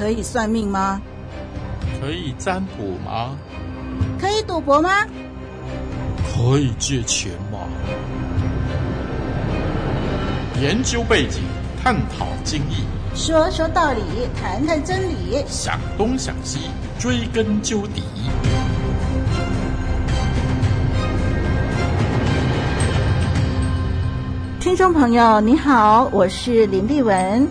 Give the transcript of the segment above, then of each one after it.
可以算命吗？可以占卜吗？可以赌博吗？可以借钱吗？研究背景，探讨经义，说说道理，谈谈真理，想东想西，追根究底。听众朋友，你好，我是林丽文。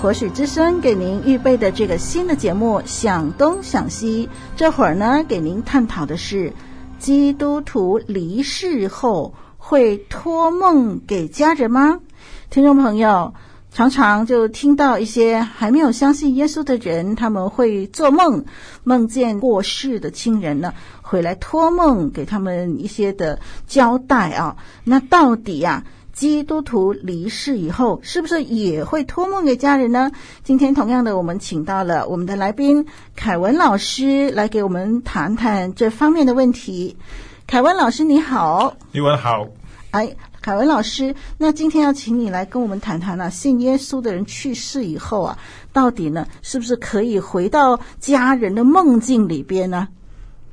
活水之声给您预备的这个新的节目《想东想西》，这会儿呢，给您探讨的是基督徒离世后会托梦给家人吗？听众朋友常常就听到一些还没有相信耶稣的人，他们会做梦，梦见过世的亲人呢，回来托梦给他们一些的交代啊。那到底呀？基督徒离世以后，是不是也会托梦给家人呢？今天同样的，我们请到了我们的来宾凯文老师来给我们谈谈这方面的问题。凯文老师，你好。你文好。哎，凯文老师，那今天要请你来跟我们谈谈啊，信耶稣的人去世以后啊，到底呢，是不是可以回到家人的梦境里边呢？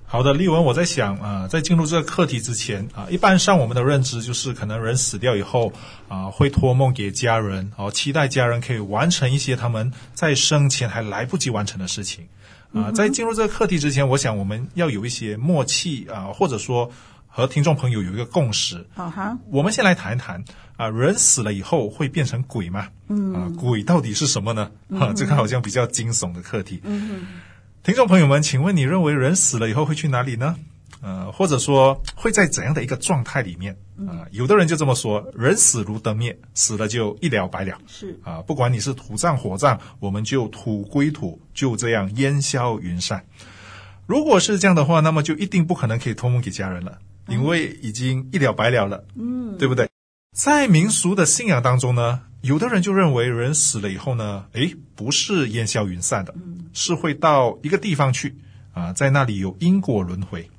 好的，丽文，我在想啊、呃，在进入这个课题之前啊、呃，一般上我们的认知就是，可能人死掉以后啊、呃，会托梦给家人，哦、呃、期待家人可以完成一些他们在生前还来不及完成的事情。啊、呃，在进入这个课题之前，我想我们要有一些默契啊、呃，或者说和听众朋友有一个共识。好哈，我们先来谈一谈啊、呃，人死了以后会变成鬼吗？嗯啊、呃，鬼到底是什么呢？啊，这个好像比较惊悚的课题。嗯嗯。听众朋友们，请问你认为人死了以后会去哪里呢？呃，或者说会在怎样的一个状态里面？啊、呃，有的人就这么说：人死如灯灭，死了就一了百了。是啊、呃，不管你是土葬火葬，我们就土归土，就这样烟消云散。如果是这样的话，那么就一定不可能可以托梦给家人了，因为已经一了百了了。嗯，对不对？在民俗的信仰当中呢，有的人就认为人死了以后呢，诶，不是烟消云散的，是会到一个地方去啊，在那里有因果轮回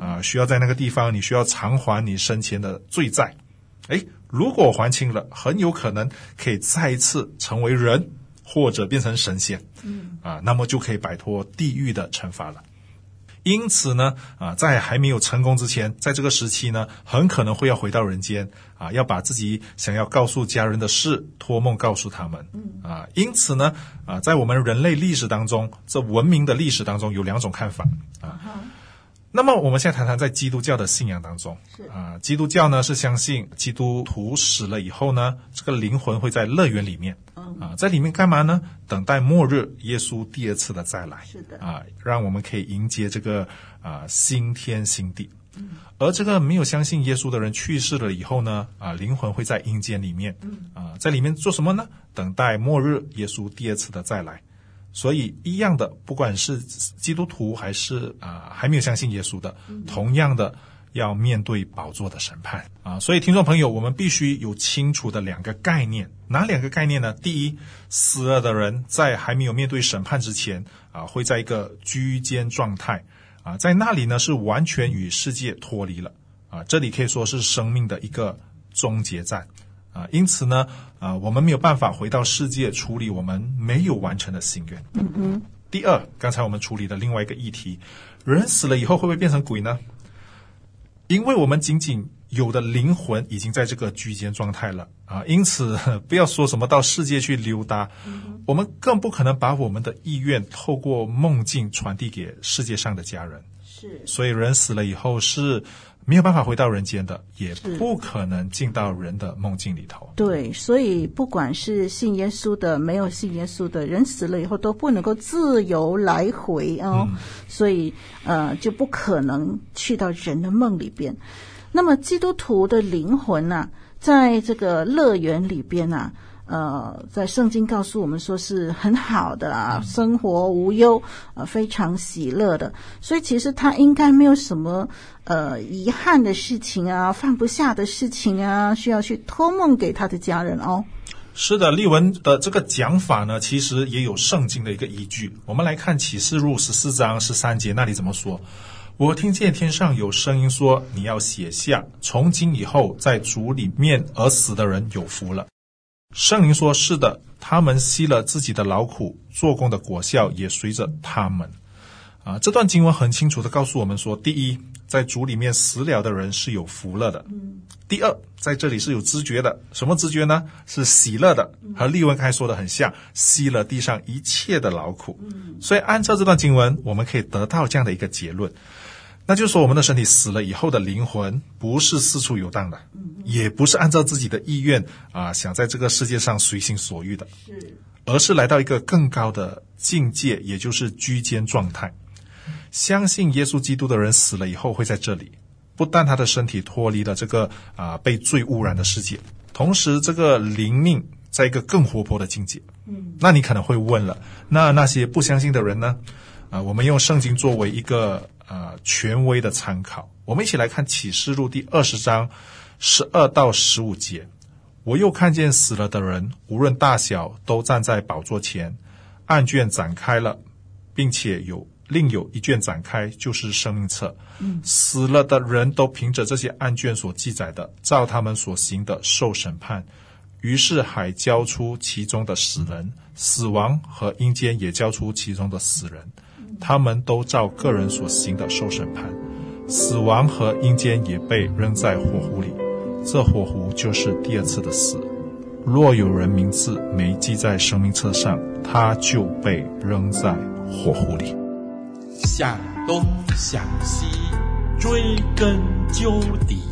啊，需要在那个地方，你需要偿还你生前的罪债。诶，如果还清了，很有可能可以再一次成为人，或者变成神仙，啊，那么就可以摆脱地狱的惩罚了。因此呢，啊，在还没有成功之前，在这个时期呢，很可能会要回到人间，啊，要把自己想要告诉家人的事托梦告诉他们，啊，因此呢，啊，在我们人类历史当中，这文明的历史当中有两种看法，啊。那么我们现在谈谈在基督教的信仰当中，啊，基督教呢是相信基督徒死了以后呢，这个灵魂会在乐园里面，啊，在里面干嘛呢？等待末日耶稣第二次的再来，是的，啊，让我们可以迎接这个啊新天新地。而这个没有相信耶稣的人去世了以后呢，啊，灵魂会在阴间里面，啊，在里面做什么呢？等待末日耶稣第二次的再来。所以，一样的，不管是基督徒还是啊、呃、还没有相信耶稣的，同样的要面对宝座的审判啊。所以，听众朋友，我们必须有清楚的两个概念，哪两个概念呢？第一，死了的人在还没有面对审判之前啊，会在一个居间状态啊，在那里呢是完全与世界脱离了啊，这里可以说是生命的一个终结站。啊，因此呢，啊，我们没有办法回到世界处理我们没有完成的心愿。嗯嗯。第二，刚才我们处理的另外一个议题，人死了以后会不会变成鬼呢？因为我们仅仅有的灵魂已经在这个居间状态了啊，因此不要说什么到世界去溜达，嗯，我们更不可能把我们的意愿透过梦境传递给世界上的家人。是。所以人死了以后是。没有办法回到人间的，也不可能进到人的梦境里头。对，所以不管是信耶稣的，没有信耶稣的人，死了以后都不能够自由来回哦。嗯、所以呃，就不可能去到人的梦里边。那么基督徒的灵魂呢、在这个乐园里边呢、呃，在圣经告诉我们说是很好的啊，生活无忧，呃，非常喜乐的，所以其实他应该没有什么呃遗憾的事情啊，放不下的事情啊，需要去托梦给他的家人哦。是的，丽文的这个讲法呢，其实也有圣经的一个依据。我们来看启示录十四章十三节那里怎么说：“我听见天上有声音说，你要写下，从今以后在主里面而死的人有福了。”圣灵说：“是的，他们吸了自己的劳苦，做工的果效也随着他们。”啊，这段经文很清楚地告诉我们说：第一，在主里面死了的人是有福了的。嗯。第二，在这里是有知觉的，什么知觉呢？是喜乐的，和利文开说的很像，吸了地上一切的劳苦。嗯。所以按照这段经文，我们可以得到这样的一个结论。那就是说，我们的身体死了以后的灵魂不是四处游荡的，也不是按照自己的意愿啊，想在这个世界上随心所欲的，是，而是来到一个更高的境界，也就是居间状态。相信耶稣基督的人死了以后会在这里，不但他的身体脱离了这个啊被罪污染的世界，同时这个灵命在一个更活泼的境界。嗯，那你可能会问了，那那些不相信的人呢？啊，我们用圣经作为一个。呃，权威的参考。我们一起来看启示录第二十章十二到十五节。我又看见死了的人，无论大小，都站在宝座前，案卷展开了，并且有另有一卷展开，就是生命册。嗯，死了的人都凭着这些案卷所记载的，照他们所行的受审判。于是海交出其中的死人，死亡和阴间也交出其中的死人。他们都照个人所行的受审判，死亡和阴间也被扔在火湖里。这火湖就是第二次的死。若有人名字没记在生命册上，他就被扔在火湖里。向东向西，追根究底。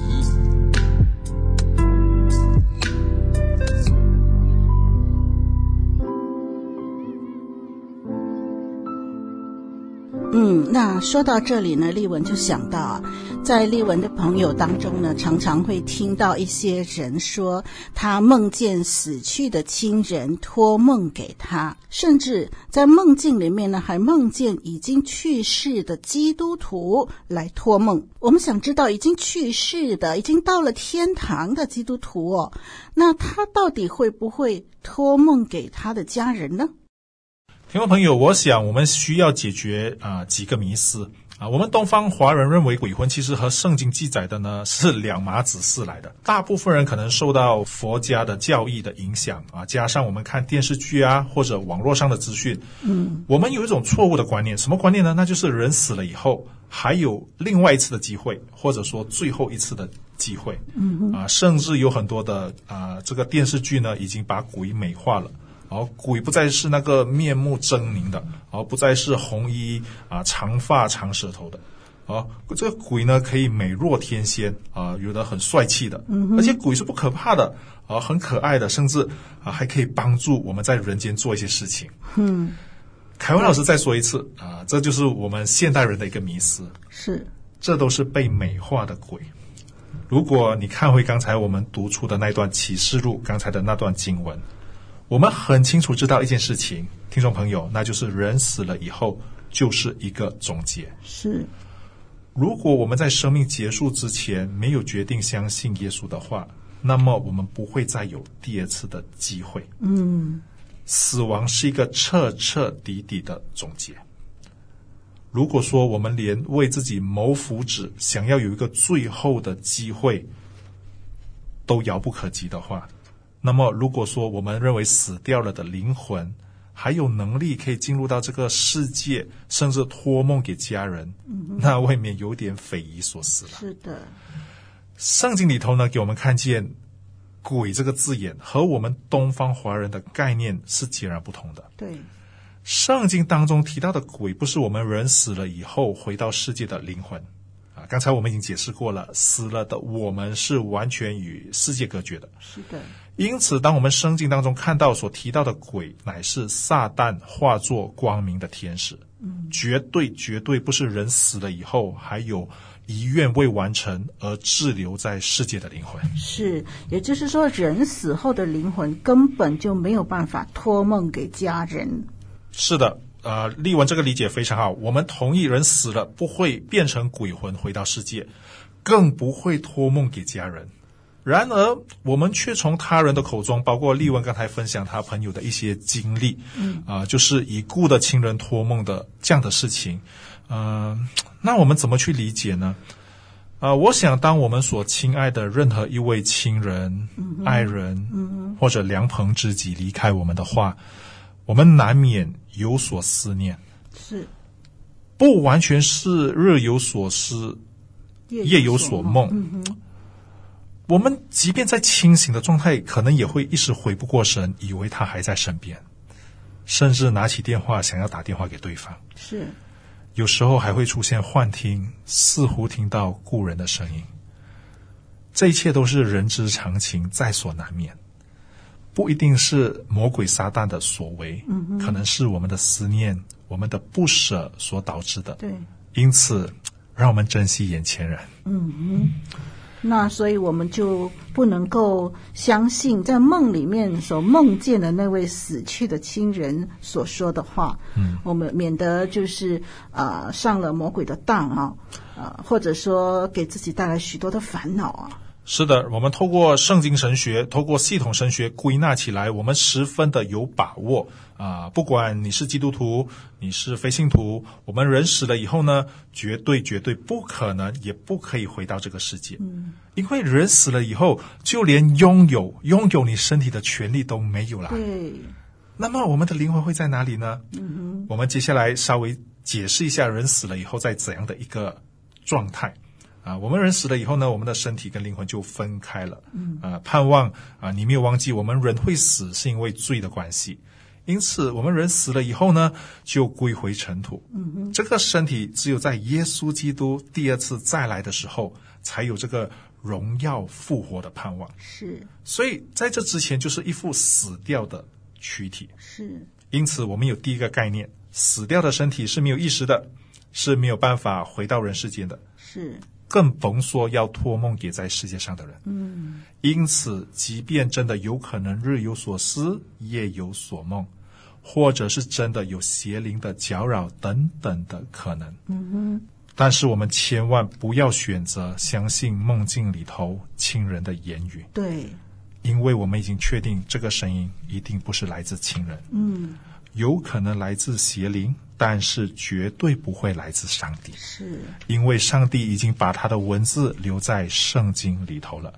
嗯，那说到这里呢，丽文就想到啊，在丽文的朋友当中呢，常常会听到一些人说，他梦见死去的亲人托梦给他，甚至在梦境里面呢，还梦见已经去世的基督徒来托梦。我们想知道，已经去世的、已经到了天堂的基督徒哦，那他到底会不会托梦给他的家人呢？听众朋友，我想我们需要解决啊、呃、几个迷思啊。我们东方华人认为鬼魂其实和圣经记载的呢是两码子事来的。大部分人可能受到佛家的教义的影响啊，加上我们看电视剧啊或者网络上的资讯，嗯，我们有一种错误的观念，什么观念呢？那就是人死了以后还有另外一次的机会，或者说最后一次的机会，嗯啊，甚至有很多的啊这个电视剧呢已经把鬼美化了。而鬼不再是那个面目狰狞的，而不再是红衣啊、长发长舌头的，啊，这个鬼呢可以美若天仙啊，有的很帅气的，而且鬼是不可怕的，啊，很可爱的，甚至啊还可以帮助我们在人间做一些事情。嗯，凯文老师再说一次啊，这就是我们现代人的一个迷思，是，这都是被美化的鬼。如果你看回刚才我们读出的那段启示录，刚才的那段经文。我们很清楚知道一件事情，听众朋友，那就是人死了以后就是一个总结。是，如果我们在生命结束之前没有决定相信耶稣的话，那么我们不会再有第二次的机会。嗯，死亡是一个彻彻底底的总结。如果说我们连为自己谋福祉，想要有一个最后的机会都遥不可及的话，那么，如果说我们认为死掉了的灵魂还有能力可以进入到这个世界，甚至托梦给家人，嗯、那未免有点匪夷所思了。是的，圣经里头呢，给我们看见“鬼”这个字眼和我们东方华人的概念是截然不同的。对，圣经当中提到的鬼，不是我们人死了以后回到世界的灵魂。刚才我们已经解释过了，死了的我们是完全与世界隔绝的。是的。因此，当我们圣经当中看到所提到的鬼，乃是撒旦化作光明的天使，嗯，绝对绝对不是人死了以后还有遗愿未完成而滞留在世界的灵魂。是，也就是说，人死后的灵魂根本就没有办法托梦给家人。是的。呃，丽文这个理解非常好。我们同意，人死了不会变成鬼魂回到世界，更不会托梦给家人。然而，我们却从他人的口中，包括丽文刚才分享他朋友的一些经历，嗯，啊、呃，就是已故的亲人托梦的这样的事情。嗯、呃，那我们怎么去理解呢？啊、呃，我想，当我们所亲爱的任何一位亲人、嗯、爱人、嗯、或者良朋知己离开我们的话，我们难免有所思念。是，不完全是日有所思，夜有所梦。嗯、我们即便在清醒的状态，可能也会一时回不过神，以为他还在身边，甚至拿起电话想要打电话给对方。是。有时候还会出现幻听，似乎听到故人的声音。这一切都是人之常情，在所难免。不一定是魔鬼撒旦的所为，嗯，可能是我们的思念、我们的不舍所导致的。对，因此，让我们珍惜眼前人。嗯嗯。那所以我们就不能够相信在梦里面所梦见的那位死去的亲人所说的话，嗯，我们免得就是啊、呃、上了魔鬼的当啊，啊、呃、或者说给自己带来许多的烦恼啊。是的，我们透过圣经神学，透过系统神学归纳起来，我们十分的有把握啊！不管你是基督徒，你是非信徒，我们人死了以后呢，绝对绝对不可能，也不可以回到这个世界。嗯，因为人死了以后，就连拥有拥有你身体的权利都没有了。对，那么我们的灵魂会在哪里呢？嗯，我们接下来稍微解释一下，人死了以后在怎样的一个状态。啊，我们人死了以后呢，我们的身体跟灵魂就分开了。嗯，啊，盼望啊，你没有忘记，我们人会死是因为罪的关系，因此我们人死了以后呢，就归回尘土。嗯嗯，这个身体只有在耶稣基督第二次再来的时候，才有这个荣耀复活的盼望。是，所以在这之前就是一副死掉的躯体。是，因此我们有第一个概念：死掉的身体是没有意识的，是没有办法回到人世间的。是。更甭说要托梦给在世界上的人。嗯，因此，即便真的有可能日有所思，夜有所梦，或者是真的有邪灵的搅扰等等的可能。嗯哼，但是我们千万不要选择相信梦境里头亲人的言语。对，因为我们已经确定这个声音一定不是来自亲人。嗯。有可能来自邪灵，但是绝对不会来自上帝。是，因为上帝已经把他的文字留在圣经里头了。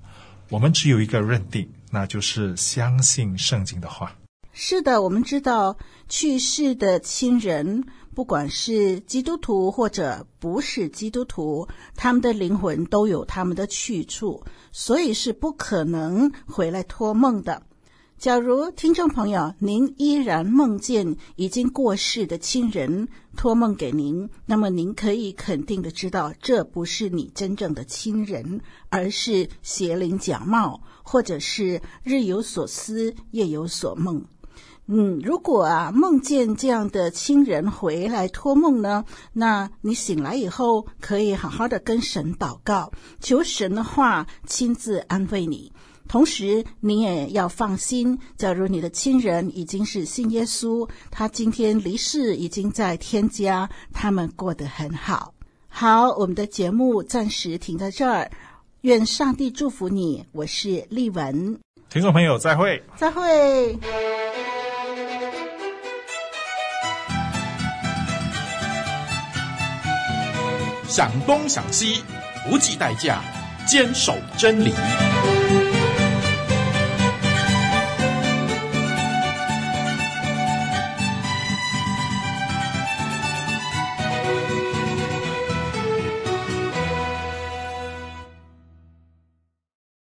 我们只有一个认定，那就是相信圣经的话。是的，我们知道去世的亲人，不管是基督徒或者不是基督徒，他们的灵魂都有他们的去处，所以是不可能回来托梦的。假如听众朋友您依然梦见已经过世的亲人托梦给您，那么您可以肯定的知道，这不是你真正的亲人，而是邪灵假冒，或者是日有所思，夜有所梦。嗯，如果啊梦见这样的亲人回来托梦呢，那你醒来以后可以好好的跟神祷告，求神的话亲自安慰你。同时，你也要放心。假如你的亲人已经是信耶稣，他今天离世，已经在天家，他们过得很好。好，我们的节目暂时停在这儿。愿上帝祝福你。我是丽文，听众朋友，再会，再会。想东想西，不计代价，坚守真理。